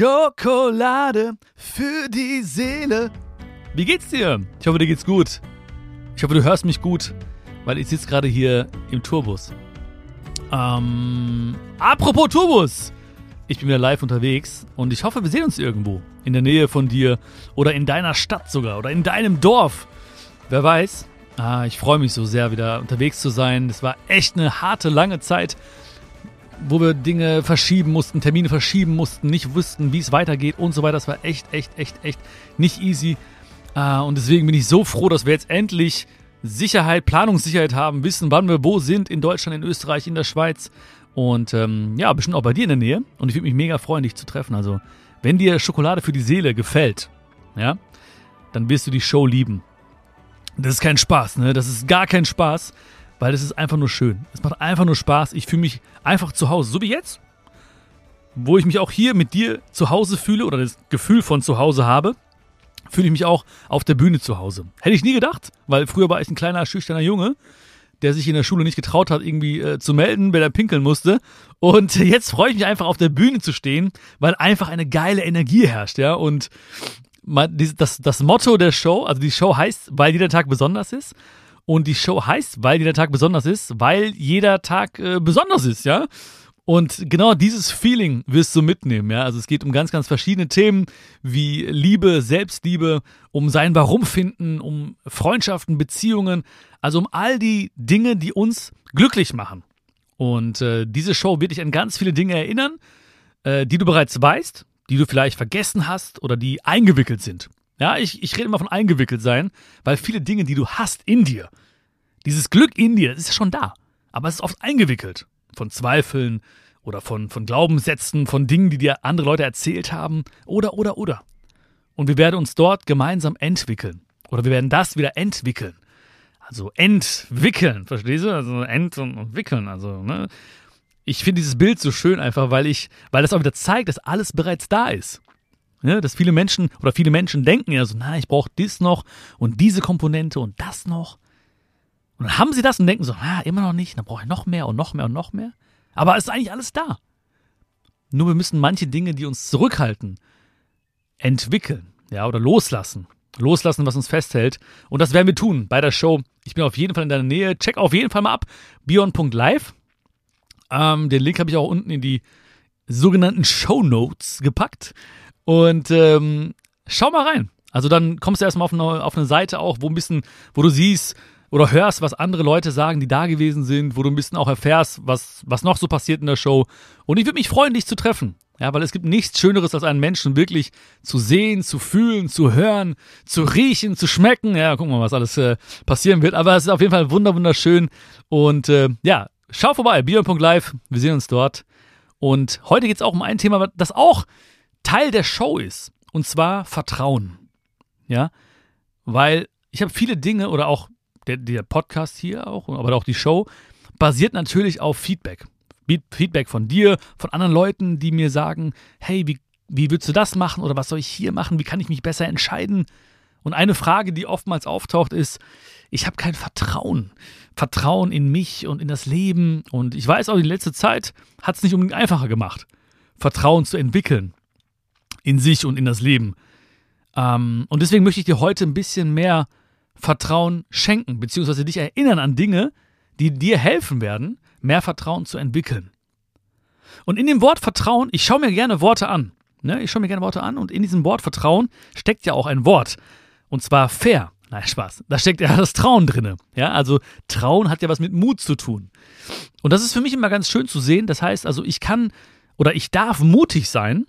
Schokolade für die Seele. Wie geht's dir? Ich hoffe, dir geht's gut. Ich hoffe, du hörst mich gut, weil ich sitze gerade hier im Tourbus. Ähm, apropos Tourbus. Ich bin wieder live unterwegs und ich hoffe, wir sehen uns irgendwo. In der Nähe von dir oder in deiner Stadt sogar oder in deinem Dorf. Wer weiß. Ah, ich freue mich so sehr, wieder unterwegs zu sein. Das war echt eine harte, lange Zeit wo wir Dinge verschieben mussten, Termine verschieben mussten, nicht wussten, wie es weitergeht und so weiter. Das war echt, echt, echt, echt nicht easy. Äh, und deswegen bin ich so froh, dass wir jetzt endlich Sicherheit, Planungssicherheit haben, wissen, wann wir wo sind, in Deutschland, in Österreich, in der Schweiz. Und ähm, ja, bestimmt auch bei dir in der Nähe. Und ich würde mich mega freuen, dich zu treffen. Also, wenn dir Schokolade für die Seele gefällt, ja, dann wirst du die Show lieben. Das ist kein Spaß, ne? Das ist gar kein Spaß weil es ist einfach nur schön. Es macht einfach nur Spaß. Ich fühle mich einfach zu Hause, so wie jetzt, wo ich mich auch hier mit dir zu Hause fühle oder das Gefühl von zu Hause habe, fühle ich mich auch auf der Bühne zu Hause. Hätte ich nie gedacht, weil früher war ich ein kleiner, schüchterner Junge, der sich in der Schule nicht getraut hat, irgendwie äh, zu melden, wenn er pinkeln musste. Und jetzt freue ich mich einfach auf der Bühne zu stehen, weil einfach eine geile Energie herrscht, ja. Und das, das Motto der Show, also die Show heißt, weil jeder Tag besonders ist. Und die Show heißt, weil jeder Tag besonders ist, weil jeder Tag äh, besonders ist, ja. Und genau dieses Feeling wirst du mitnehmen, ja. Also es geht um ganz, ganz verschiedene Themen wie Liebe, Selbstliebe, um sein Warum finden, um Freundschaften, Beziehungen, also um all die Dinge, die uns glücklich machen. Und äh, diese Show wird dich an ganz viele Dinge erinnern, äh, die du bereits weißt, die du vielleicht vergessen hast oder die eingewickelt sind. Ja, ich, ich rede immer von eingewickelt sein, weil viele Dinge, die du hast in dir, dieses Glück in dir, das ist ja schon da. Aber es ist oft eingewickelt. Von Zweifeln oder von, von Glaubenssätzen, von Dingen, die dir andere Leute erzählt haben. Oder, oder, oder. Und wir werden uns dort gemeinsam entwickeln. Oder wir werden das wieder entwickeln. Also entwickeln, verstehst du? Also ent und wickeln. Also, ne? Ich finde dieses Bild so schön einfach, weil ich, weil das auch wieder zeigt, dass alles bereits da ist. Ja, dass viele Menschen oder viele Menschen denken ja so, na, ich brauche dies noch und diese Komponente und das noch. Und dann haben sie das und denken so, na, immer noch nicht, dann brauche ich noch mehr und noch mehr und noch mehr. Aber es ist eigentlich alles da. Nur wir müssen manche Dinge, die uns zurückhalten, entwickeln, ja, oder loslassen. Loslassen, was uns festhält. Und das werden wir tun bei der Show. Ich bin auf jeden Fall in deiner Nähe. Check auf jeden Fall mal ab. Beyond.live. Ähm, den Link habe ich auch unten in die sogenannten Show Notes gepackt. Und ähm, schau mal rein. Also dann kommst du erstmal auf eine, auf eine Seite auch, wo ein bisschen, wo du siehst oder hörst, was andere Leute sagen, die da gewesen sind, wo du ein bisschen auch erfährst, was, was noch so passiert in der Show. Und ich würde mich freuen, dich zu treffen. Ja, weil es gibt nichts Schöneres, als einen Menschen wirklich zu sehen, zu fühlen, zu hören, zu riechen, zu schmecken. Ja, wir mal, was alles äh, passieren wird. Aber es ist auf jeden Fall wunder wunderschön. Und äh, ja, schau vorbei, bion.live. Wir sehen uns dort. Und heute geht es auch um ein Thema, das auch Teil der Show ist. Und zwar Vertrauen. Ja, weil ich habe viele Dinge oder auch der, der Podcast hier auch, aber auch die Show basiert natürlich auf Feedback. Feedback von dir, von anderen Leuten, die mir sagen, hey, wie, wie würdest du das machen oder was soll ich hier machen? Wie kann ich mich besser entscheiden? Und eine Frage, die oftmals auftaucht, ist, ich habe kein Vertrauen. Vertrauen in mich und in das Leben. Und ich weiß auch, die letzte Zeit hat es nicht unbedingt einfacher gemacht, Vertrauen zu entwickeln in sich und in das Leben. Ähm, und deswegen möchte ich dir heute ein bisschen mehr Vertrauen schenken, beziehungsweise dich erinnern an Dinge, die dir helfen werden, mehr Vertrauen zu entwickeln. Und in dem Wort Vertrauen, ich schaue mir gerne Worte an. Ne? Ich schaue mir gerne Worte an und in diesem Wort Vertrauen steckt ja auch ein Wort. Und zwar fair. Nein, Spaß. Da steckt ja das Trauen drin. Ja, also Trauen hat ja was mit Mut zu tun. Und das ist für mich immer ganz schön zu sehen. Das heißt also, ich kann oder ich darf mutig sein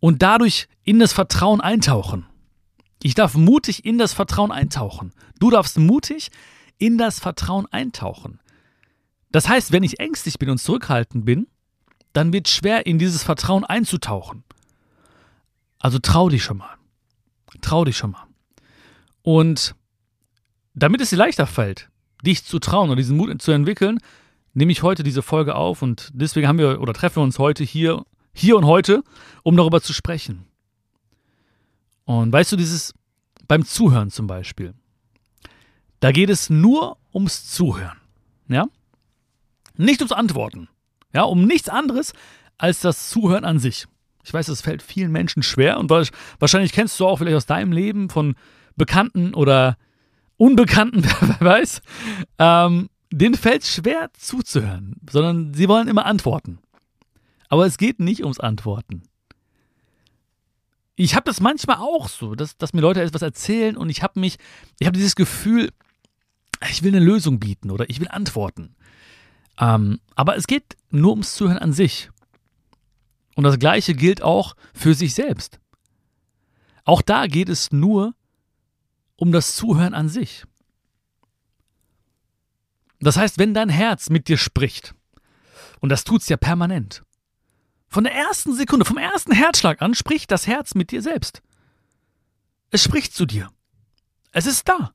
und dadurch in das Vertrauen eintauchen. Ich darf mutig in das Vertrauen eintauchen. Du darfst mutig in das Vertrauen eintauchen. Das heißt, wenn ich ängstlich bin und zurückhaltend bin, dann wird es schwer, in dieses Vertrauen einzutauchen. Also trau dich schon mal. Trau dich schon mal. Und damit es dir leichter fällt, dich zu trauen und diesen Mut zu entwickeln, nehme ich heute diese Folge auf und deswegen haben wir oder treffen wir uns heute hier hier und heute, um darüber zu sprechen. Und weißt du, dieses beim Zuhören zum Beispiel, da geht es nur ums Zuhören. Ja? Nicht ums Antworten. Ja, um nichts anderes als das Zuhören an sich. Ich weiß, es fällt vielen Menschen schwer und wahrscheinlich kennst du auch vielleicht aus deinem Leben von Bekannten oder Unbekannten, wer weiß, ähm, denen fällt schwer zuzuhören, sondern sie wollen immer antworten. Aber es geht nicht ums Antworten. Ich habe das manchmal auch so, dass, dass mir Leute etwas erzählen und ich habe mich, ich habe dieses Gefühl, ich will eine Lösung bieten oder ich will antworten. Ähm, aber es geht nur ums Zuhören an sich. Und das Gleiche gilt auch für sich selbst. Auch da geht es nur um das Zuhören an sich. Das heißt, wenn dein Herz mit dir spricht, und das tut es ja permanent, von der ersten Sekunde, vom ersten Herzschlag an, spricht das Herz mit dir selbst. Es spricht zu dir. Es ist da.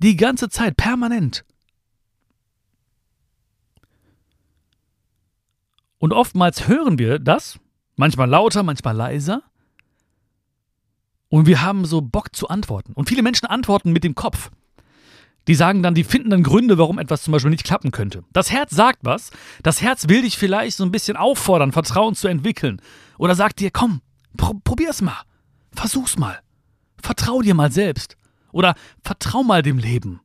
Die ganze Zeit, permanent. Und oftmals hören wir das, manchmal lauter, manchmal leiser. Und wir haben so Bock zu antworten. Und viele Menschen antworten mit dem Kopf. Die sagen dann, die finden dann Gründe, warum etwas zum Beispiel nicht klappen könnte. Das Herz sagt was. Das Herz will dich vielleicht so ein bisschen auffordern, Vertrauen zu entwickeln. Oder sagt dir, komm, pr probier's mal. Versuch's mal. Vertrau dir mal selbst. Oder vertrau mal dem Leben.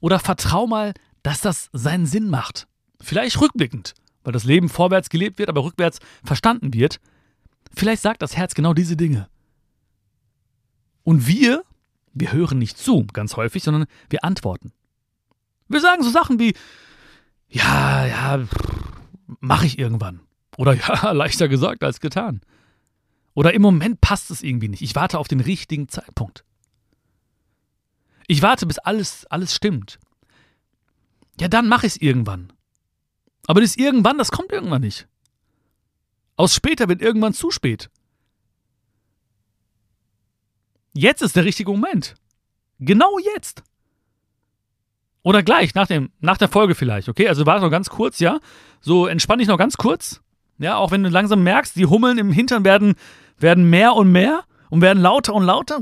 Oder vertrau mal, dass das seinen Sinn macht. Vielleicht rückblickend, weil das Leben vorwärts gelebt wird, aber rückwärts verstanden wird. Vielleicht sagt das Herz genau diese Dinge. Und wir wir hören nicht zu, ganz häufig, sondern wir antworten. Wir sagen so Sachen wie, ja, ja, mache ich irgendwann. Oder ja, leichter gesagt als getan. Oder im Moment passt es irgendwie nicht. Ich warte auf den richtigen Zeitpunkt. Ich warte, bis alles, alles stimmt. Ja, dann mache ich es irgendwann. Aber das irgendwann, das kommt irgendwann nicht. Aus später wird irgendwann zu spät. Jetzt ist der richtige Moment. Genau jetzt. Oder gleich, nach, dem, nach der Folge vielleicht, okay? Also warte noch ganz kurz, ja? So, entspann dich noch ganz kurz. Ja, auch wenn du langsam merkst, die Hummeln im Hintern werden, werden mehr und mehr und werden lauter und lauter.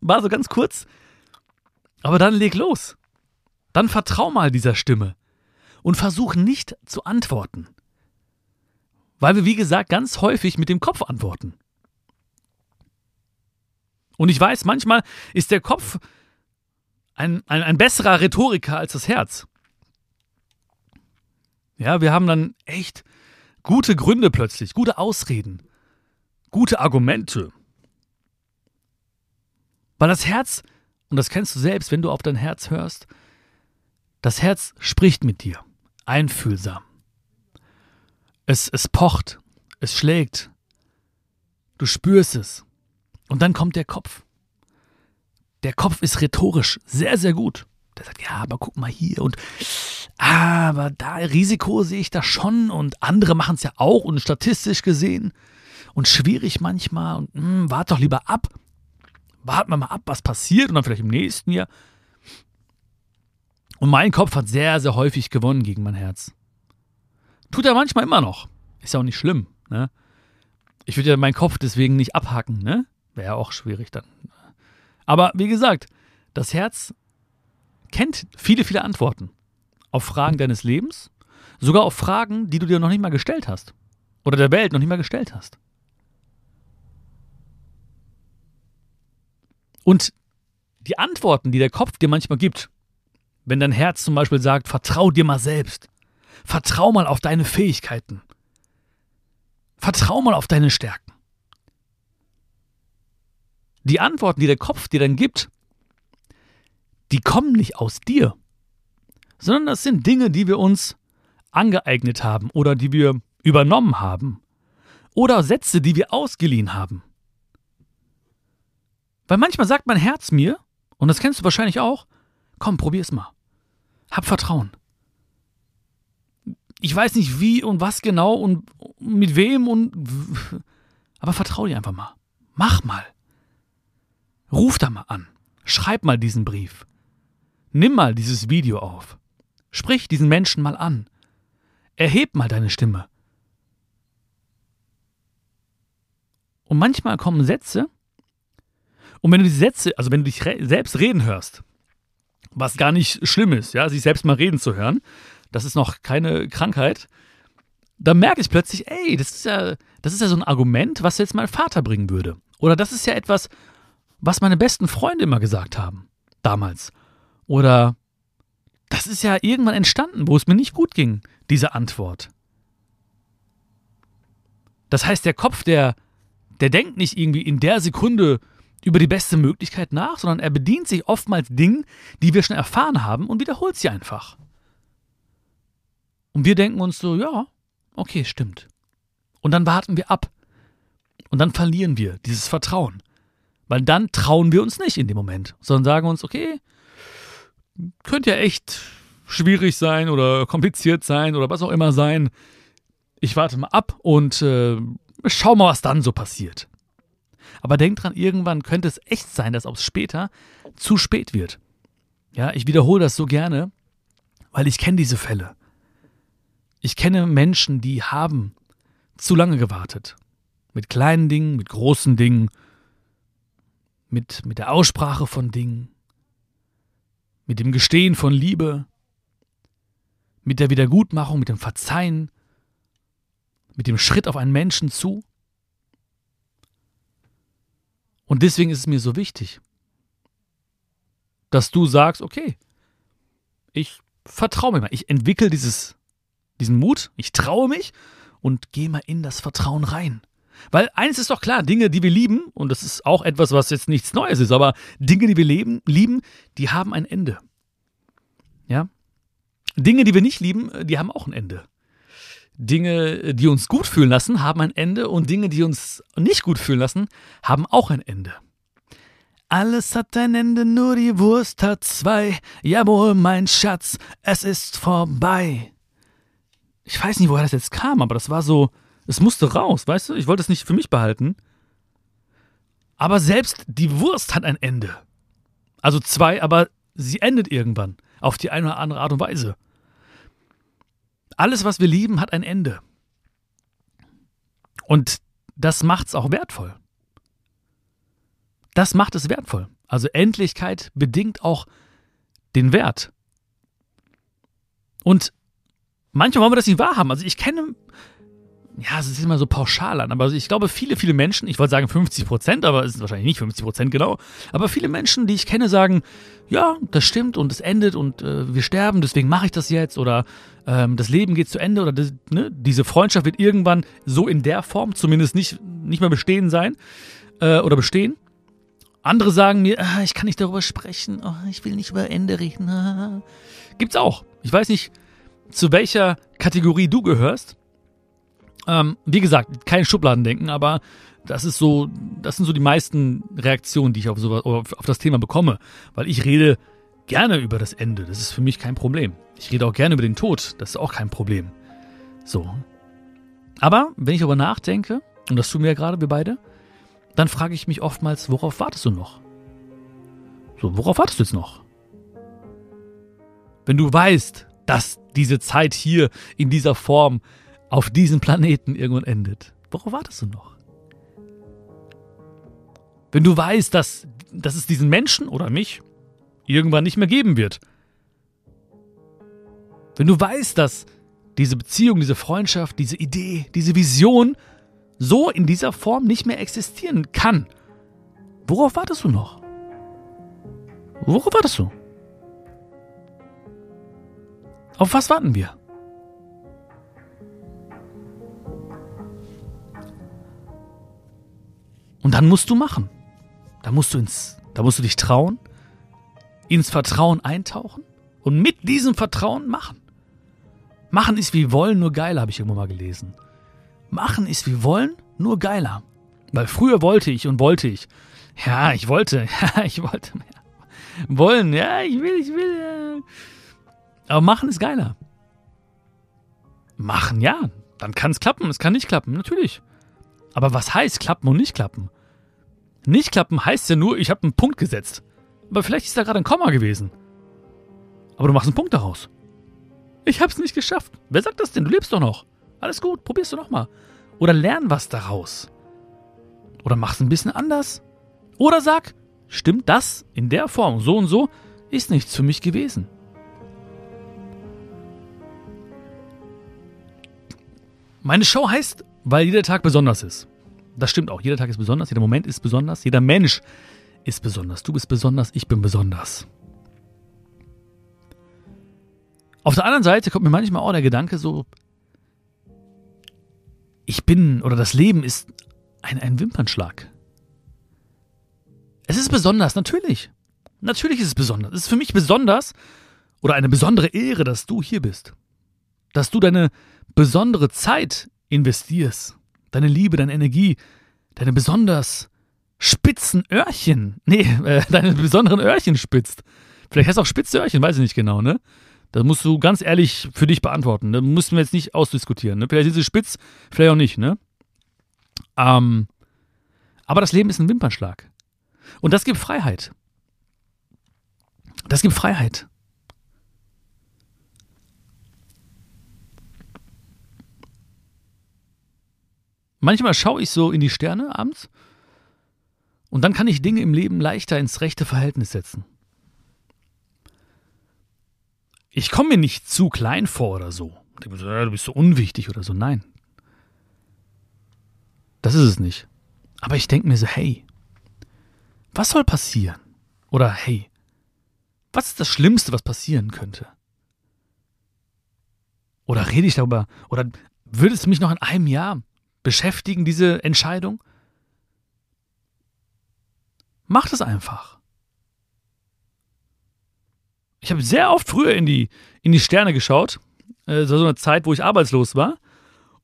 War so ganz kurz. Aber dann leg los. Dann vertrau mal dieser Stimme. Und versuch nicht zu antworten. Weil wir, wie gesagt, ganz häufig mit dem Kopf antworten. Und ich weiß, manchmal ist der Kopf ein, ein, ein besserer Rhetoriker als das Herz. Ja, wir haben dann echt gute Gründe plötzlich, gute Ausreden, gute Argumente. Weil das Herz, und das kennst du selbst, wenn du auf dein Herz hörst, das Herz spricht mit dir, einfühlsam. Es, es pocht, es schlägt, du spürst es. Und dann kommt der Kopf. Der Kopf ist rhetorisch sehr, sehr gut. Der sagt, ja, aber guck mal hier und aber da Risiko sehe ich da schon und andere machen es ja auch und statistisch gesehen und schwierig manchmal und mh, hm, wart doch lieber ab. Warten wir mal ab, was passiert und dann vielleicht im nächsten Jahr. Und mein Kopf hat sehr, sehr häufig gewonnen gegen mein Herz. Tut er manchmal immer noch. Ist ja auch nicht schlimm. Ne? Ich würde ja meinen Kopf deswegen nicht abhacken. Ne? Wäre auch schwierig dann. Aber wie gesagt, das Herz kennt viele, viele Antworten auf Fragen deines Lebens, sogar auf Fragen, die du dir noch nicht mal gestellt hast oder der Welt noch nicht mal gestellt hast. Und die Antworten, die der Kopf dir manchmal gibt, wenn dein Herz zum Beispiel sagt, vertrau dir mal selbst, vertrau mal auf deine Fähigkeiten, vertrau mal auf deine Stärken. Die Antworten, die der Kopf dir dann gibt, die kommen nicht aus dir, sondern das sind Dinge, die wir uns angeeignet haben oder die wir übernommen haben oder Sätze, die wir ausgeliehen haben. Weil manchmal sagt mein Herz mir, und das kennst du wahrscheinlich auch, komm, probier's mal. Hab Vertrauen. Ich weiß nicht wie und was genau und mit wem und aber vertrau dir einfach mal. Mach mal. Ruf da mal an. Schreib mal diesen Brief. Nimm mal dieses Video auf. Sprich diesen Menschen mal an. Erheb mal deine Stimme. Und manchmal kommen Sätze, und wenn du diese Sätze, also wenn du dich re selbst reden hörst, was gar nicht schlimm ist, ja, sich selbst mal reden zu hören, das ist noch keine Krankheit, da merke ich plötzlich, ey, das ist ja, das ist ja so ein Argument, was jetzt mein Vater bringen würde. Oder das ist ja etwas, was meine besten Freunde immer gesagt haben. Damals. Oder das ist ja irgendwann entstanden, wo es mir nicht gut ging, diese Antwort. Das heißt, der Kopf, der, der denkt nicht irgendwie in der Sekunde über die beste Möglichkeit nach, sondern er bedient sich oftmals Dingen, die wir schon erfahren haben und wiederholt sie einfach. Und wir denken uns so, ja, okay, stimmt. Und dann warten wir ab. Und dann verlieren wir dieses Vertrauen. Weil dann trauen wir uns nicht in dem Moment, sondern sagen uns, okay, könnte ja echt schwierig sein oder kompliziert sein oder was auch immer sein. Ich warte mal ab und äh, schau mal, was dann so passiert. Aber denk dran, irgendwann könnte es echt sein, dass auch später zu spät wird. Ja, ich wiederhole das so gerne, weil ich kenne diese Fälle. Ich kenne Menschen, die haben zu lange gewartet. Mit kleinen Dingen, mit großen Dingen, mit, mit der Aussprache von Dingen, mit dem Gestehen von Liebe, mit der Wiedergutmachung, mit dem Verzeihen, mit dem Schritt auf einen Menschen zu. Und deswegen ist es mir so wichtig, dass du sagst, okay, ich vertraue mir mal, ich entwickle dieses, diesen Mut, ich traue mich und gehe mal in das Vertrauen rein. Weil eines ist doch klar, Dinge, die wir lieben, und das ist auch etwas, was jetzt nichts Neues ist, aber Dinge, die wir leben, lieben, die haben ein Ende. Ja? Dinge, die wir nicht lieben, die haben auch ein Ende. Dinge, die uns gut fühlen lassen, haben ein Ende und Dinge, die uns nicht gut fühlen lassen, haben auch ein Ende. Alles hat ein Ende, nur die Wurst hat zwei. Jawohl, mein Schatz, es ist vorbei. Ich weiß nicht, woher das jetzt kam, aber das war so, es musste raus, weißt du? Ich wollte es nicht für mich behalten. Aber selbst die Wurst hat ein Ende. Also zwei, aber sie endet irgendwann. Auf die eine oder andere Art und Weise. Alles, was wir lieben, hat ein Ende. Und das macht es auch wertvoll. Das macht es wertvoll. Also Endlichkeit bedingt auch den Wert. Und manchmal wollen wir das nicht wahrhaben. Also ich kenne ja, es ist immer so pauschal an, aber ich glaube, viele, viele Menschen, ich wollte sagen 50 Prozent, aber es ist wahrscheinlich nicht 50 Prozent genau, aber viele Menschen, die ich kenne, sagen, ja, das stimmt und es endet und äh, wir sterben, deswegen mache ich das jetzt oder ähm, das Leben geht zu Ende oder das, ne, diese Freundschaft wird irgendwann so in der Form zumindest nicht, nicht mehr bestehen sein äh, oder bestehen. Andere sagen mir, ah, ich kann nicht darüber sprechen, oh, ich will nicht über Ende reden. Ah. Gibt's auch. Ich weiß nicht, zu welcher Kategorie du gehörst. Ähm, wie gesagt, kein Schubladendenken, aber das ist so, das sind so die meisten Reaktionen, die ich auf, sowas, auf, das Thema bekomme. Weil ich rede gerne über das Ende. Das ist für mich kein Problem. Ich rede auch gerne über den Tod. Das ist auch kein Problem. So. Aber wenn ich darüber nachdenke, und das tun wir ja gerade, wir beide, dann frage ich mich oftmals, worauf wartest du noch? So, worauf wartest du jetzt noch? Wenn du weißt, dass diese Zeit hier in dieser Form auf diesem Planeten irgendwann endet. Worauf wartest du noch? Wenn du weißt, dass, dass es diesen Menschen oder mich irgendwann nicht mehr geben wird. Wenn du weißt, dass diese Beziehung, diese Freundschaft, diese Idee, diese Vision so in dieser Form nicht mehr existieren kann, worauf wartest du noch? Worauf wartest du? Auf was warten wir? Und dann musst du machen. Da musst du ins, da musst du dich trauen, ins Vertrauen eintauchen und mit diesem Vertrauen machen. Machen ist wie wollen, nur geiler, habe ich irgendwo mal gelesen. Machen ist wie wollen, nur geiler. Weil früher wollte ich und wollte ich. Ja, ich wollte, ja, ich wollte mehr. Wollen, ja, ich will, ich will. Aber machen ist geiler. Machen, ja, dann kann es klappen, es kann nicht klappen, natürlich. Aber was heißt klappen und nicht klappen? Nicht klappen heißt ja nur, ich habe einen Punkt gesetzt. Aber vielleicht ist da gerade ein Komma gewesen. Aber du machst einen Punkt daraus. Ich hab's nicht geschafft. Wer sagt das denn? Du lebst doch noch. Alles gut, probierst du nochmal. Oder lern was daraus. Oder mach's ein bisschen anders. Oder sag, stimmt das in der Form, so und so, ist nichts für mich gewesen. Meine Show heißt, weil jeder Tag besonders ist. Das stimmt auch. Jeder Tag ist besonders, jeder Moment ist besonders, jeder Mensch ist besonders. Du bist besonders, ich bin besonders. Auf der anderen Seite kommt mir manchmal auch der Gedanke so, ich bin oder das Leben ist ein, ein Wimpernschlag. Es ist besonders, natürlich. Natürlich ist es besonders. Es ist für mich besonders oder eine besondere Ehre, dass du hier bist. Dass du deine besondere Zeit investierst. Deine Liebe, deine Energie, deine besonders spitzen Öhrchen. Nee, äh, deine besonderen Öhrchen spitzt. Vielleicht hast du auch spitze Öhrchen, weiß ich nicht genau, ne? Das musst du ganz ehrlich für dich beantworten. Da müssen wir jetzt nicht ausdiskutieren. Ne? Vielleicht ist sie spitz, vielleicht auch nicht, ne? Ähm, aber das Leben ist ein Wimpernschlag. Und das gibt Freiheit. Das gibt Freiheit. Manchmal schaue ich so in die Sterne abends und dann kann ich Dinge im Leben leichter ins rechte Verhältnis setzen. Ich komme mir nicht zu klein vor oder so. Du bist so unwichtig oder so. Nein. Das ist es nicht. Aber ich denke mir so, hey, was soll passieren? Oder hey, was ist das Schlimmste, was passieren könnte? Oder rede ich darüber? Oder würde es mich noch in einem Jahr beschäftigen, diese Entscheidung? Mach es einfach. Ich habe sehr oft früher in die, in die Sterne geschaut. Äh, das war so eine Zeit, wo ich arbeitslos war.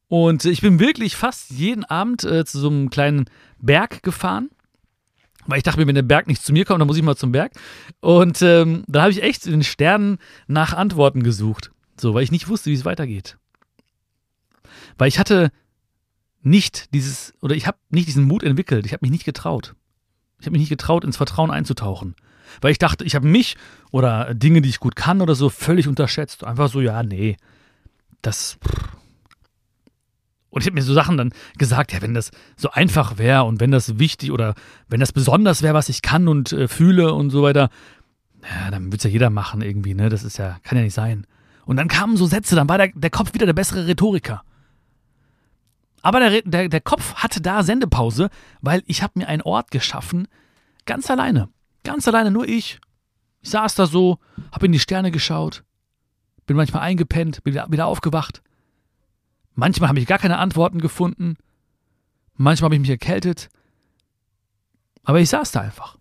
Und ich bin wirklich fast jeden Abend äh, zu so einem kleinen Berg gefahren. Weil ich dachte mir, wenn der Berg nicht zu mir kommt, dann muss ich mal zum Berg. Und ähm, da habe ich echt in den Sternen nach Antworten gesucht. So, weil ich nicht wusste, wie es weitergeht. Weil ich hatte nicht dieses, oder ich habe nicht diesen Mut entwickelt. Ich habe mich nicht getraut. Ich habe mich nicht getraut, ins Vertrauen einzutauchen. Weil ich dachte, ich habe mich oder Dinge, die ich gut kann oder so, völlig unterschätzt. Einfach so, ja, nee. Das. Und ich habe mir so Sachen dann gesagt, ja, wenn das so einfach wäre und wenn das wichtig oder wenn das besonders wäre, was ich kann und äh, fühle und so weiter, ja, dann würde es ja jeder machen irgendwie, ne? Das ist ja, kann ja nicht sein. Und dann kamen so Sätze, dann war der, der Kopf wieder der bessere Rhetoriker. Aber der, der, der Kopf hatte da Sendepause, weil ich habe mir einen Ort geschaffen, ganz alleine. Ganz alleine, nur ich. Ich saß da so, habe in die Sterne geschaut, bin manchmal eingepennt, bin wieder, wieder aufgewacht. Manchmal habe ich gar keine Antworten gefunden. Manchmal habe ich mich erkältet. Aber ich saß da einfach.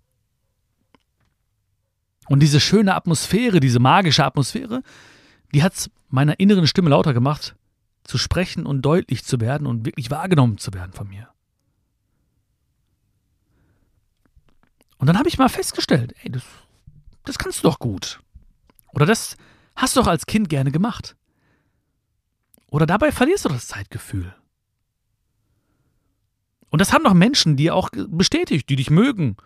Und diese schöne Atmosphäre, diese magische Atmosphäre, die hat es meiner inneren Stimme lauter gemacht zu sprechen und deutlich zu werden und wirklich wahrgenommen zu werden von mir. Und dann habe ich mal festgestellt, ey, das, das kannst du doch gut. Oder das hast du doch als Kind gerne gemacht. Oder dabei verlierst du das Zeitgefühl. Und das haben doch Menschen, die auch bestätigt, die dich mögen.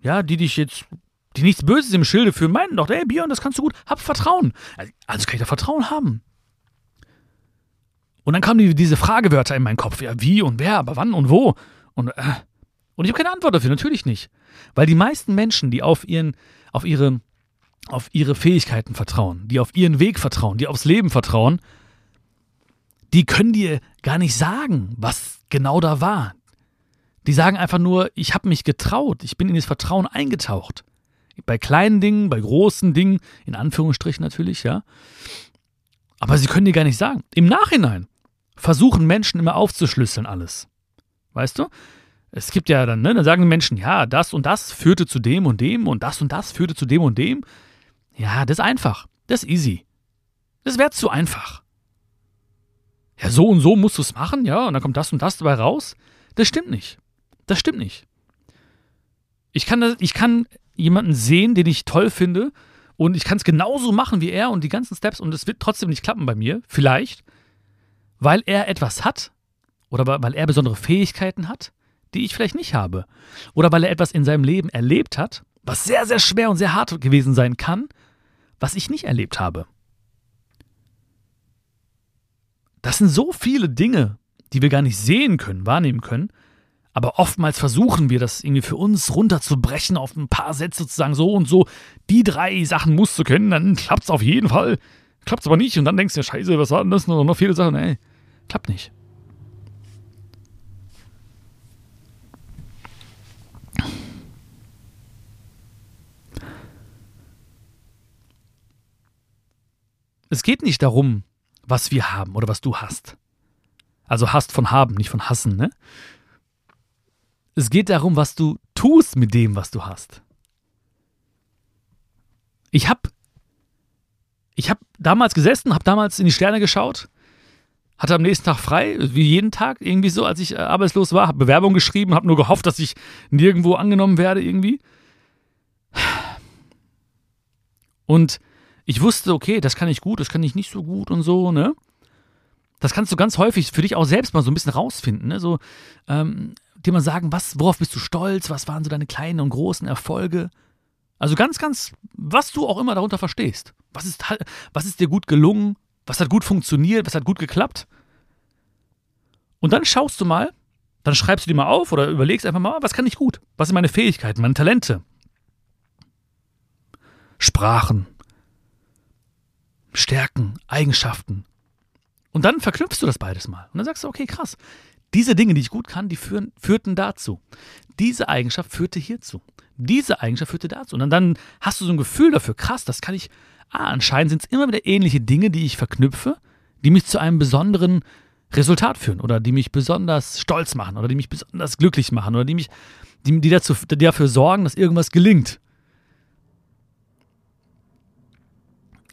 Ja, die dich jetzt, die nichts Böses im Schilde führen, meinen doch, ey, Björn, das kannst du gut, hab Vertrauen. Also kann ich da Vertrauen haben. Und dann kamen die, diese Fragewörter in meinen Kopf. Ja, wie und wer, aber wann und wo? Und, äh, und ich habe keine Antwort dafür, natürlich nicht. Weil die meisten Menschen, die auf, ihren, auf, ihre, auf ihre Fähigkeiten vertrauen, die auf ihren Weg vertrauen, die aufs Leben vertrauen, die können dir gar nicht sagen, was genau da war. Die sagen einfach nur, ich habe mich getraut, ich bin in das Vertrauen eingetaucht. Bei kleinen Dingen, bei großen Dingen, in Anführungsstrichen natürlich, ja. Aber sie können dir gar nicht sagen. Im Nachhinein versuchen Menschen immer aufzuschlüsseln alles. Weißt du? Es gibt ja dann, ne, dann sagen die Menschen, ja, das und das führte zu dem und dem und das und das führte zu dem und dem. Ja, das ist einfach. Das ist easy. Das wäre zu einfach. Ja, so und so musst du es machen, ja, und dann kommt das und das dabei raus. Das stimmt nicht. Das stimmt nicht. Ich kann, ich kann jemanden sehen, den ich toll finde, und ich kann es genauso machen wie er und die ganzen Steps, und es wird trotzdem nicht klappen bei mir. Vielleicht weil er etwas hat oder weil er besondere Fähigkeiten hat, die ich vielleicht nicht habe. Oder weil er etwas in seinem Leben erlebt hat, was sehr, sehr schwer und sehr hart gewesen sein kann, was ich nicht erlebt habe. Das sind so viele Dinge, die wir gar nicht sehen können, wahrnehmen können, aber oftmals versuchen wir das irgendwie für uns runterzubrechen auf ein paar Sätze zu sagen, so und so, die drei Sachen musst du können, dann klappt es auf jeden Fall klappt es aber nicht und dann denkst du, ja, scheiße, was war denn das? Noch, noch viele Sachen, ey. Klappt nicht. Es geht nicht darum, was wir haben oder was du hast. Also hast von haben, nicht von hassen, ne? Es geht darum, was du tust mit dem, was du hast. Ich habe ich hab damals gesessen, habe damals in die Sterne geschaut, hatte am nächsten Tag frei, wie jeden Tag, irgendwie so, als ich äh, arbeitslos war, habe Bewerbung geschrieben, habe nur gehofft, dass ich nirgendwo angenommen werde irgendwie. Und ich wusste, okay, das kann ich gut, das kann ich nicht so gut und so, ne? Das kannst du ganz häufig für dich auch selbst mal so ein bisschen rausfinden, ne? So, ähm, dir mal sagen, was, worauf bist du stolz, was waren so deine kleinen und großen Erfolge? Also ganz, ganz, was du auch immer darunter verstehst. Was ist, was ist dir gut gelungen? Was hat gut funktioniert? Was hat gut geklappt? Und dann schaust du mal, dann schreibst du dir mal auf oder überlegst einfach mal, was kann ich gut? Was sind meine Fähigkeiten, meine Talente? Sprachen, Stärken, Eigenschaften. Und dann verknüpfst du das beides mal. Und dann sagst du, okay, krass. Diese Dinge, die ich gut kann, die führen, führten dazu. Diese Eigenschaft führte hierzu. Diese Eigenschaft führte dazu. Und dann hast du so ein Gefühl dafür, krass, das kann ich. Ah, anscheinend sind es immer wieder ähnliche Dinge, die ich verknüpfe, die mich zu einem besonderen Resultat führen oder die mich besonders stolz machen oder die mich besonders glücklich machen oder die mich, die, die, dazu, die dafür sorgen, dass irgendwas gelingt.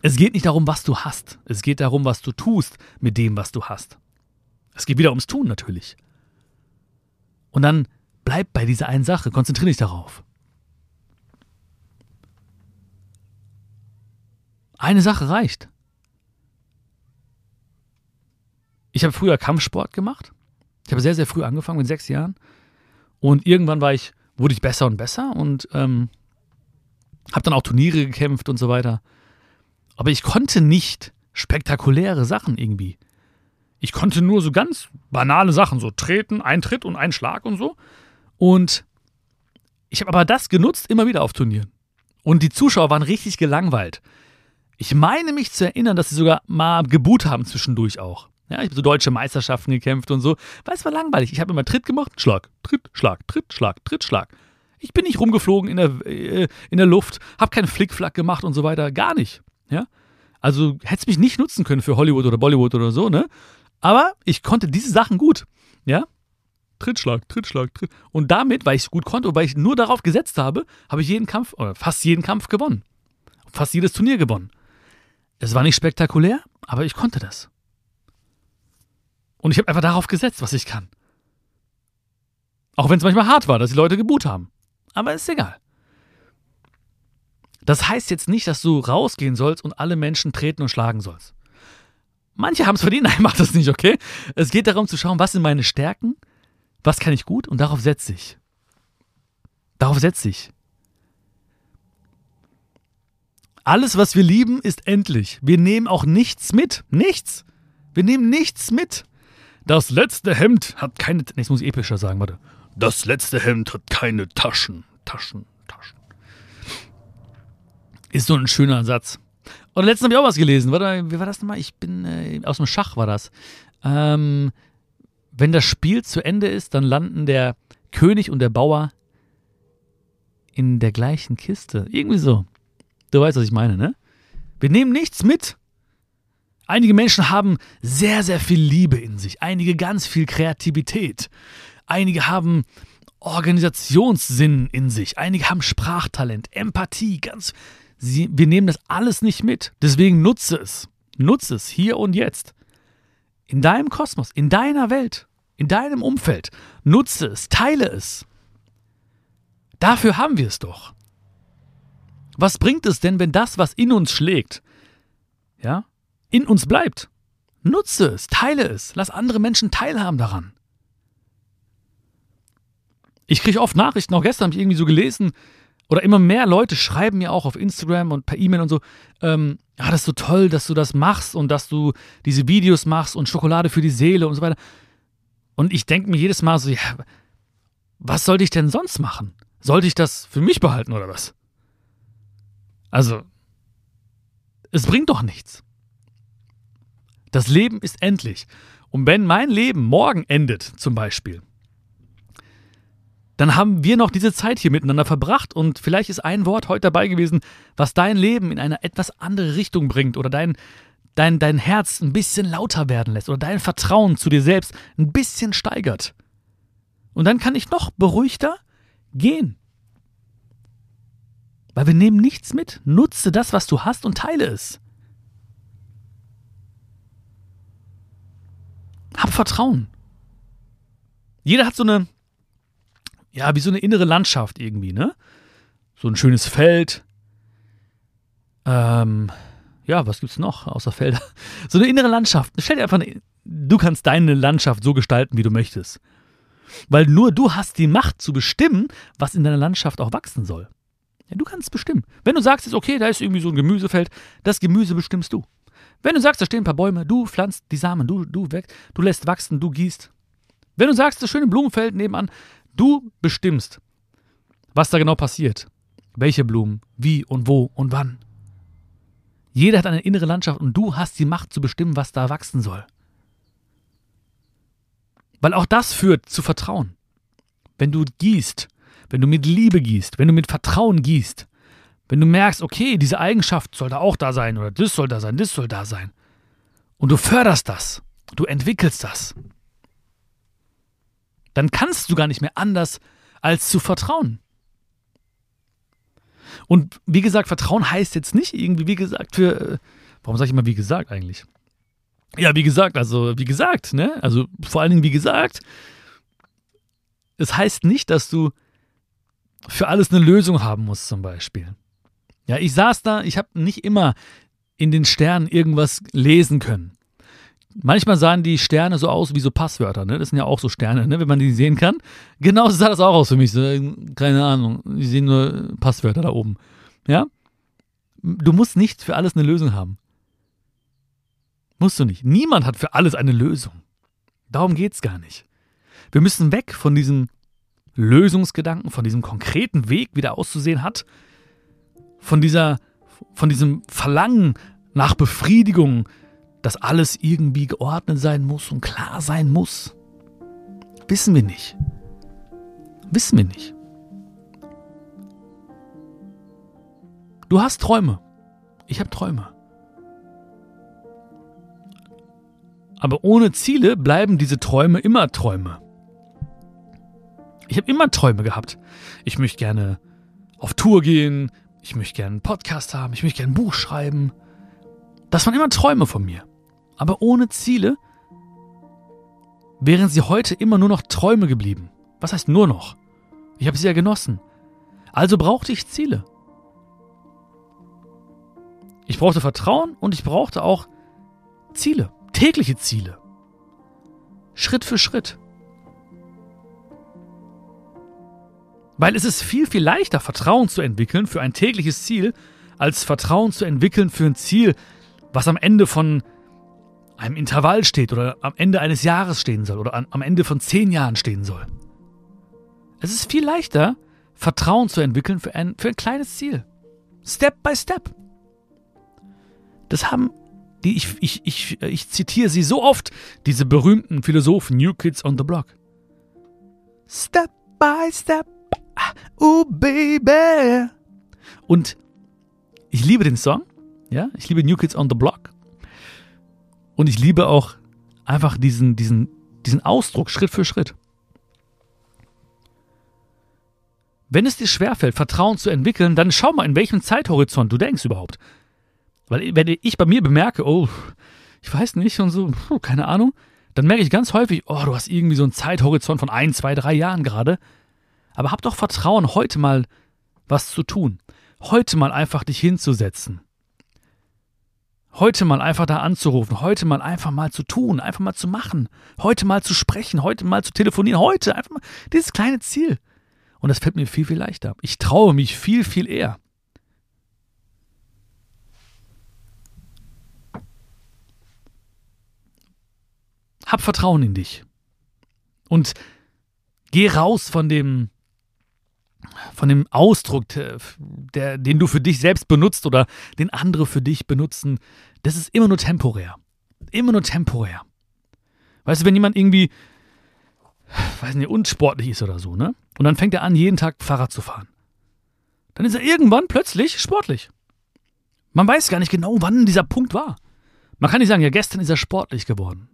Es geht nicht darum, was du hast. Es geht darum, was du tust mit dem, was du hast. Es geht wieder ums Tun natürlich. Und dann bleib bei dieser einen Sache, konzentriere dich darauf. Eine Sache reicht. Ich habe früher Kampfsport gemacht. Ich habe sehr, sehr früh angefangen, mit sechs Jahren. Und irgendwann war ich, wurde ich besser und besser und ähm, habe dann auch Turniere gekämpft und so weiter. Aber ich konnte nicht spektakuläre Sachen irgendwie. Ich konnte nur so ganz banale Sachen, so treten, Eintritt und ein Schlag und so. Und ich habe aber das genutzt immer wieder auf Turnieren. Und die Zuschauer waren richtig gelangweilt. Ich meine mich zu erinnern, dass sie sogar mal geboot haben zwischendurch auch. Ja, ich habe so deutsche Meisterschaften gekämpft und so. Weil es war langweilig. Ich habe immer Tritt gemacht, Schlag, Tritt, Schlag, Tritt, Schlag, Tritt, Schlag. Ich bin nicht rumgeflogen in der, äh, in der Luft, habe keinen Flickflack gemacht und so weiter. Gar nicht. Ja? Also hätte es mich nicht nutzen können für Hollywood oder Bollywood oder so, ne? Aber ich konnte diese Sachen gut. Ja? Trittschlag, Trittschlag, Tritt. Und damit, weil ich es gut konnte und weil ich nur darauf gesetzt habe, habe ich jeden Kampf, oder fast jeden Kampf gewonnen. Fast jedes Turnier gewonnen. Es war nicht spektakulär, aber ich konnte das. Und ich habe einfach darauf gesetzt, was ich kann. Auch wenn es manchmal hart war, dass die Leute geboot haben. Aber ist egal. Das heißt jetzt nicht, dass du rausgehen sollst und alle Menschen treten und schlagen sollst. Manche haben es verdient, nein, mach das nicht, okay? Es geht darum zu schauen, was sind meine Stärken, was kann ich gut und darauf setze ich. Darauf setze ich. Alles, was wir lieben, ist endlich. Wir nehmen auch nichts mit. Nichts. Wir nehmen nichts mit. Das letzte Hemd hat keine. Nee, jetzt muss ich epischer sagen, warte. Das letzte Hemd hat keine Taschen. Taschen, Taschen. Ist so ein schöner Satz. Und letztens habe ich auch was gelesen. Warte, wie war das nochmal? Ich bin äh, aus dem Schach war das. Ähm, wenn das Spiel zu Ende ist, dann landen der König und der Bauer in der gleichen Kiste. Irgendwie so. Du weißt, was ich meine, ne? Wir nehmen nichts mit. Einige Menschen haben sehr, sehr viel Liebe in sich. Einige ganz viel Kreativität. Einige haben Organisationssinn in sich. Einige haben Sprachtalent, Empathie, ganz Sie, wir nehmen das alles nicht mit. Deswegen nutze es. Nutze es hier und jetzt. In deinem Kosmos, in deiner Welt, in deinem Umfeld. Nutze es, teile es. Dafür haben wir es doch. Was bringt es denn, wenn das, was in uns schlägt, ja, in uns bleibt? Nutze es, teile es, lass andere Menschen teilhaben daran. Ich kriege oft Nachrichten, auch gestern habe ich irgendwie so gelesen, oder immer mehr Leute schreiben mir auch auf Instagram und per E-Mail und so, ähm, ja, das ist so toll, dass du das machst und dass du diese Videos machst und Schokolade für die Seele und so weiter. Und ich denke mir jedes Mal so, ja, was sollte ich denn sonst machen? Sollte ich das für mich behalten oder was? Also, es bringt doch nichts. Das Leben ist endlich. Und wenn mein Leben morgen endet, zum Beispiel, dann haben wir noch diese Zeit hier miteinander verbracht und vielleicht ist ein Wort heute dabei gewesen, was dein Leben in eine etwas andere Richtung bringt oder dein, dein, dein Herz ein bisschen lauter werden lässt oder dein Vertrauen zu dir selbst ein bisschen steigert. Und dann kann ich noch beruhigter gehen. Weil wir nehmen nichts mit. Nutze das, was du hast und teile es. Hab Vertrauen. Jeder hat so eine, ja, wie so eine innere Landschaft irgendwie, ne? So ein schönes Feld. Ähm, ja, was gibt's noch außer Felder? So eine innere Landschaft. Stell dir einfach, eine, du kannst deine Landschaft so gestalten, wie du möchtest. Weil nur du hast die Macht zu bestimmen, was in deiner Landschaft auch wachsen soll. Ja, du kannst bestimmen. Wenn du sagst, ist okay, da ist irgendwie so ein Gemüsefeld, das Gemüse bestimmst du. Wenn du sagst, da stehen ein paar Bäume, du pflanzt die Samen, du, du, wächst, du lässt wachsen, du gießt. Wenn du sagst, das schöne Blumenfeld nebenan, du bestimmst, was da genau passiert. Welche Blumen, wie und wo und wann. Jeder hat eine innere Landschaft und du hast die Macht zu bestimmen, was da wachsen soll. Weil auch das führt zu Vertrauen. Wenn du gießt, wenn du mit Liebe gießt, wenn du mit Vertrauen gießt, wenn du merkst, okay, diese Eigenschaft soll da auch da sein oder das soll da sein, das soll da sein. Und du förderst das, du entwickelst das. Dann kannst du gar nicht mehr anders als zu vertrauen. Und wie gesagt, Vertrauen heißt jetzt nicht irgendwie, wie gesagt, für. Äh, warum sage ich immer wie gesagt eigentlich? Ja, wie gesagt, also wie gesagt, ne? Also vor allen Dingen wie gesagt. Es heißt nicht, dass du für alles eine Lösung haben musst, zum Beispiel. Ja, ich saß da, ich habe nicht immer in den Sternen irgendwas lesen können. Manchmal sahen die Sterne so aus wie so Passwörter, ne? Das sind ja auch so Sterne, ne? Wenn man die sehen kann. Genau sah das auch aus für mich. So, keine Ahnung. Ich sehe nur Passwörter da oben. Ja? Du musst nicht für alles eine Lösung haben. Musst du nicht. Niemand hat für alles eine Lösung. Darum geht's gar nicht. Wir müssen weg von diesem Lösungsgedanken, von diesem konkreten Weg, wie der auszusehen hat, von dieser, von diesem Verlangen nach Befriedigung, dass alles irgendwie geordnet sein muss und klar sein muss? Wissen wir nicht. Wissen wir nicht. Du hast Träume. Ich habe Träume. Aber ohne Ziele bleiben diese Träume immer Träume. Ich habe immer Träume gehabt. Ich möchte gerne auf Tour gehen, ich möchte gerne einen Podcast haben, ich möchte gerne ein Buch schreiben. Das waren immer Träume von mir. Aber ohne Ziele wären sie heute immer nur noch Träume geblieben. Was heißt nur noch? Ich habe sie ja genossen. Also brauchte ich Ziele. Ich brauchte Vertrauen und ich brauchte auch Ziele, tägliche Ziele. Schritt für Schritt. Weil es ist viel, viel leichter, Vertrauen zu entwickeln für ein tägliches Ziel, als Vertrauen zu entwickeln für ein Ziel, was am Ende von einem Intervall steht oder am Ende eines Jahres stehen soll oder am Ende von zehn Jahren stehen soll. Es ist viel leichter, Vertrauen zu entwickeln für ein, für ein kleines Ziel. Step by Step. Das haben die, ich, ich, ich, ich zitiere sie so oft, diese berühmten Philosophen New Kids on the Block. Step by Step, oh baby. Und ich liebe den Song, ja, ich liebe New Kids on the Block. Und ich liebe auch einfach diesen, diesen, diesen Ausdruck Schritt für Schritt. Wenn es dir schwerfällt, Vertrauen zu entwickeln, dann schau mal, in welchem Zeithorizont du denkst überhaupt. Weil wenn ich bei mir bemerke, oh, ich weiß nicht und so, keine Ahnung, dann merke ich ganz häufig, oh, du hast irgendwie so einen Zeithorizont von ein, zwei, drei Jahren gerade. Aber hab doch Vertrauen, heute mal was zu tun. Heute mal einfach dich hinzusetzen Heute mal einfach da anzurufen, heute mal einfach mal zu tun, einfach mal zu machen, heute mal zu sprechen, heute mal zu telefonieren, heute einfach mal dieses kleine Ziel. Und das fällt mir viel, viel leichter. Ich traue mich viel, viel eher. Hab Vertrauen in dich. Und geh raus von dem von dem Ausdruck, der, den du für dich selbst benutzt oder den andere für dich benutzen, das ist immer nur temporär. Immer nur temporär. Weißt du, wenn jemand irgendwie, weiß nicht, unsportlich ist oder so, ne? Und dann fängt er an, jeden Tag Fahrrad zu fahren. Dann ist er irgendwann plötzlich sportlich. Man weiß gar nicht genau, wann dieser Punkt war. Man kann nicht sagen, ja, gestern ist er sportlich geworden.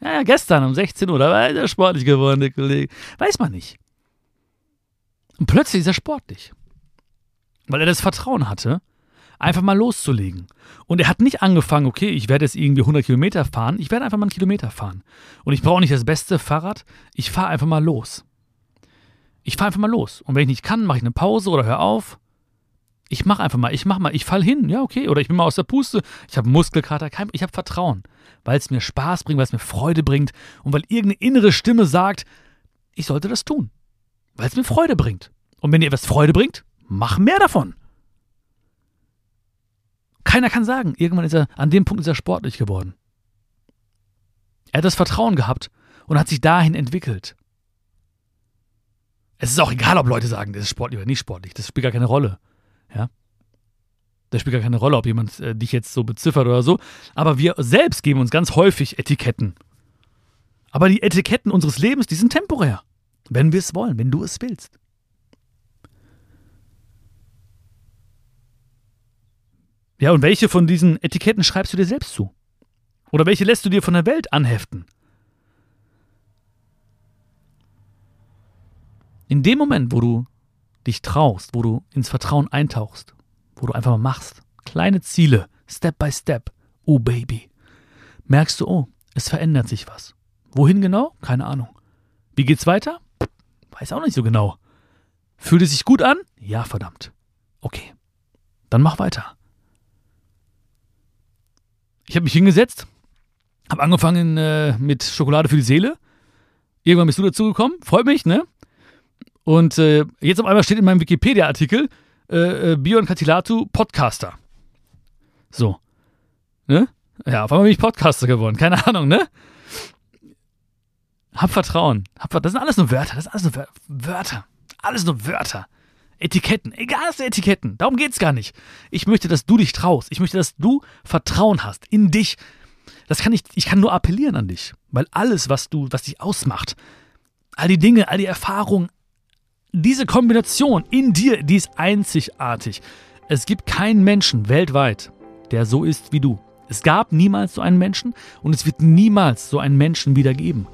Ja, gestern um 16 Uhr, da war er sportlich geworden, der Kollege. Weiß man nicht. Und plötzlich ist er sportlich. Weil er das Vertrauen hatte, einfach mal loszulegen. Und er hat nicht angefangen, okay, ich werde jetzt irgendwie 100 Kilometer fahren, ich werde einfach mal einen Kilometer fahren. Und ich brauche nicht das beste Fahrrad, ich fahre einfach mal los. Ich fahre einfach mal los. Und wenn ich nicht kann, mache ich eine Pause oder hör auf. Ich mache einfach mal, ich mache mal, ich fall hin, ja, okay. Oder ich bin mal aus der Puste, ich habe Muskelkater, ich habe Vertrauen. Weil es mir Spaß bringt, weil es mir Freude bringt und weil irgendeine innere Stimme sagt, ich sollte das tun. Weil es mir Freude bringt. Und wenn dir etwas Freude bringt, mach mehr davon. Keiner kann sagen, irgendwann ist er, an dem Punkt ist er sportlich geworden. Er hat das Vertrauen gehabt und hat sich dahin entwickelt. Es ist auch egal, ob Leute sagen, das ist sportlich oder nicht sportlich. Das spielt gar keine Rolle. Ja. Das spielt gar keine Rolle, ob jemand äh, dich jetzt so beziffert oder so. Aber wir selbst geben uns ganz häufig Etiketten. Aber die Etiketten unseres Lebens, die sind temporär. Wenn wir es wollen, wenn du es willst. Ja, und welche von diesen Etiketten schreibst du dir selbst zu? Oder welche lässt du dir von der Welt anheften? In dem Moment, wo du dich traust, wo du ins Vertrauen eintauchst, wo du einfach mal machst, kleine Ziele, Step by Step, oh Baby, merkst du, oh, es verändert sich was. Wohin genau? Keine Ahnung. Wie geht's weiter? Weiß auch nicht so genau. Fühlt es sich gut an? Ja, verdammt. Okay. Dann mach weiter. Ich habe mich hingesetzt, habe angefangen äh, mit Schokolade für die Seele. Irgendwann bist du dazugekommen. Freut mich, ne? Und äh, jetzt auf einmal steht in meinem Wikipedia-Artikel äh, äh, Bion Katilatu Podcaster. So. Ne? Ja, auf einmal bin ich Podcaster geworden. Keine Ahnung, ne? Hab Vertrauen. Hab, das sind alles nur Wörter. Das sind alles nur Wörter. Alles nur Wörter. Etiketten, egal was Etiketten, darum geht es gar nicht. Ich möchte, dass du dich traust. Ich möchte, dass du Vertrauen hast in dich. Das kann ich, ich kann nur appellieren an dich, weil alles, was du, was dich ausmacht, all die Dinge, all die Erfahrungen, diese Kombination in dir, die ist einzigartig. Es gibt keinen Menschen weltweit, der so ist wie du. Es gab niemals so einen Menschen und es wird niemals so einen Menschen wieder geben.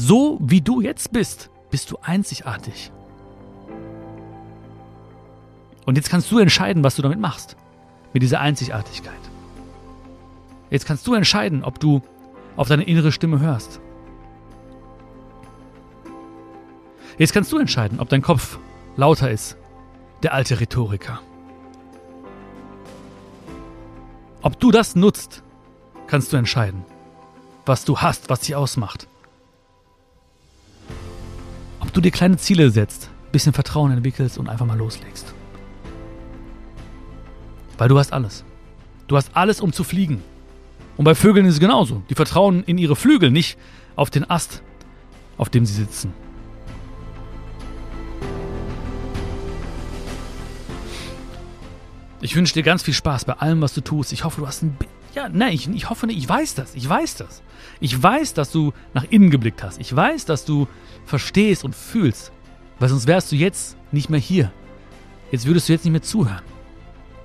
So wie du jetzt bist, bist du einzigartig. Und jetzt kannst du entscheiden, was du damit machst. Mit dieser Einzigartigkeit. Jetzt kannst du entscheiden, ob du auf deine innere Stimme hörst. Jetzt kannst du entscheiden, ob dein Kopf lauter ist, der alte Rhetoriker. Ob du das nutzt, kannst du entscheiden, was du hast, was dich ausmacht. Du dir kleine Ziele setzt, bisschen Vertrauen entwickelst und einfach mal loslegst. Weil du hast alles. Du hast alles, um zu fliegen. Und bei Vögeln ist es genauso. Die vertrauen in ihre Flügel, nicht auf den Ast, auf dem sie sitzen. Ich wünsche dir ganz viel Spaß bei allem, was du tust. Ich hoffe, du hast ein. Ja, nein, ich, ich hoffe nicht. Ich weiß das. Ich weiß das. Ich weiß, dass du nach innen geblickt hast. Ich weiß, dass du verstehst und fühlst. Weil sonst wärst du jetzt nicht mehr hier. Jetzt würdest du jetzt nicht mehr zuhören.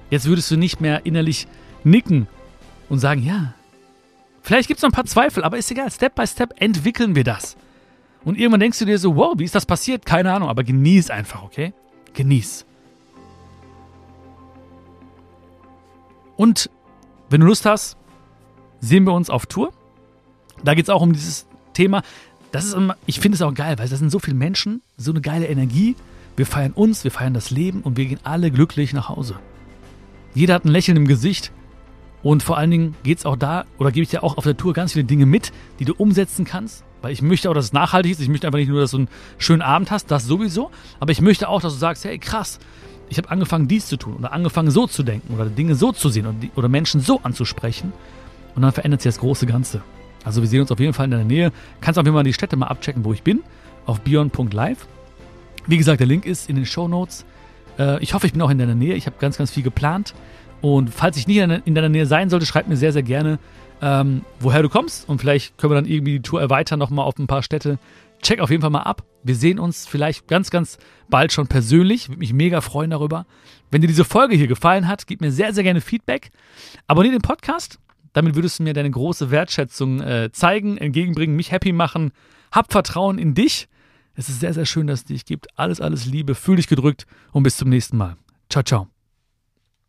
Jetzt würdest du nicht mehr innerlich nicken und sagen, ja, vielleicht gibt es noch ein paar Zweifel, aber ist egal, Step by Step entwickeln wir das. Und irgendwann denkst du dir so, wow, wie ist das passiert? Keine Ahnung, aber genieß einfach, okay? Genieß. Und wenn du Lust hast, sehen wir uns auf Tour. Da geht es auch um dieses Thema. Das ist immer, ich finde es auch geil, weil das sind so viele Menschen, so eine geile Energie. Wir feiern uns, wir feiern das Leben und wir gehen alle glücklich nach Hause. Jeder hat ein Lächeln im Gesicht. Und vor allen Dingen geht es auch da, oder gebe ich dir auch auf der Tour ganz viele Dinge mit, die du umsetzen kannst. Weil ich möchte auch, dass es nachhaltig ist. Ich möchte einfach nicht nur, dass du einen schönen Abend hast, das sowieso. Aber ich möchte auch, dass du sagst, hey krass, ich habe angefangen dies zu tun oder angefangen so zu denken oder Dinge so zu sehen oder, die, oder Menschen so anzusprechen. Und dann verändert sich das große Ganze. Also wir sehen uns auf jeden Fall in der Nähe. Kannst auf jeden Fall die Städte mal abchecken, wo ich bin. Auf beyond.live. Wie gesagt, der Link ist in den Show Notes. Äh, ich hoffe, ich bin auch in deiner Nähe. Ich habe ganz, ganz viel geplant. Und falls ich nicht in deiner Nähe sein sollte, schreib mir sehr, sehr gerne, ähm, woher du kommst. Und vielleicht können wir dann irgendwie die Tour erweitern nochmal auf ein paar Städte. Check auf jeden Fall mal ab. Wir sehen uns vielleicht ganz, ganz bald schon persönlich. Würde mich mega freuen darüber. Wenn dir diese Folge hier gefallen hat, gib mir sehr, sehr gerne Feedback. Abonniere den Podcast. Damit würdest du mir deine große Wertschätzung äh, zeigen, entgegenbringen, mich happy machen. Hab Vertrauen in dich. Es ist sehr, sehr schön, dass es dich gibt. Alles, alles Liebe. Fühl dich gedrückt und bis zum nächsten Mal. Ciao, ciao.